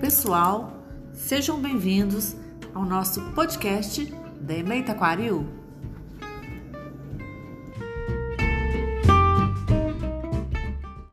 pessoal, sejam bem-vindos ao nosso podcast da Emeita Aquaril.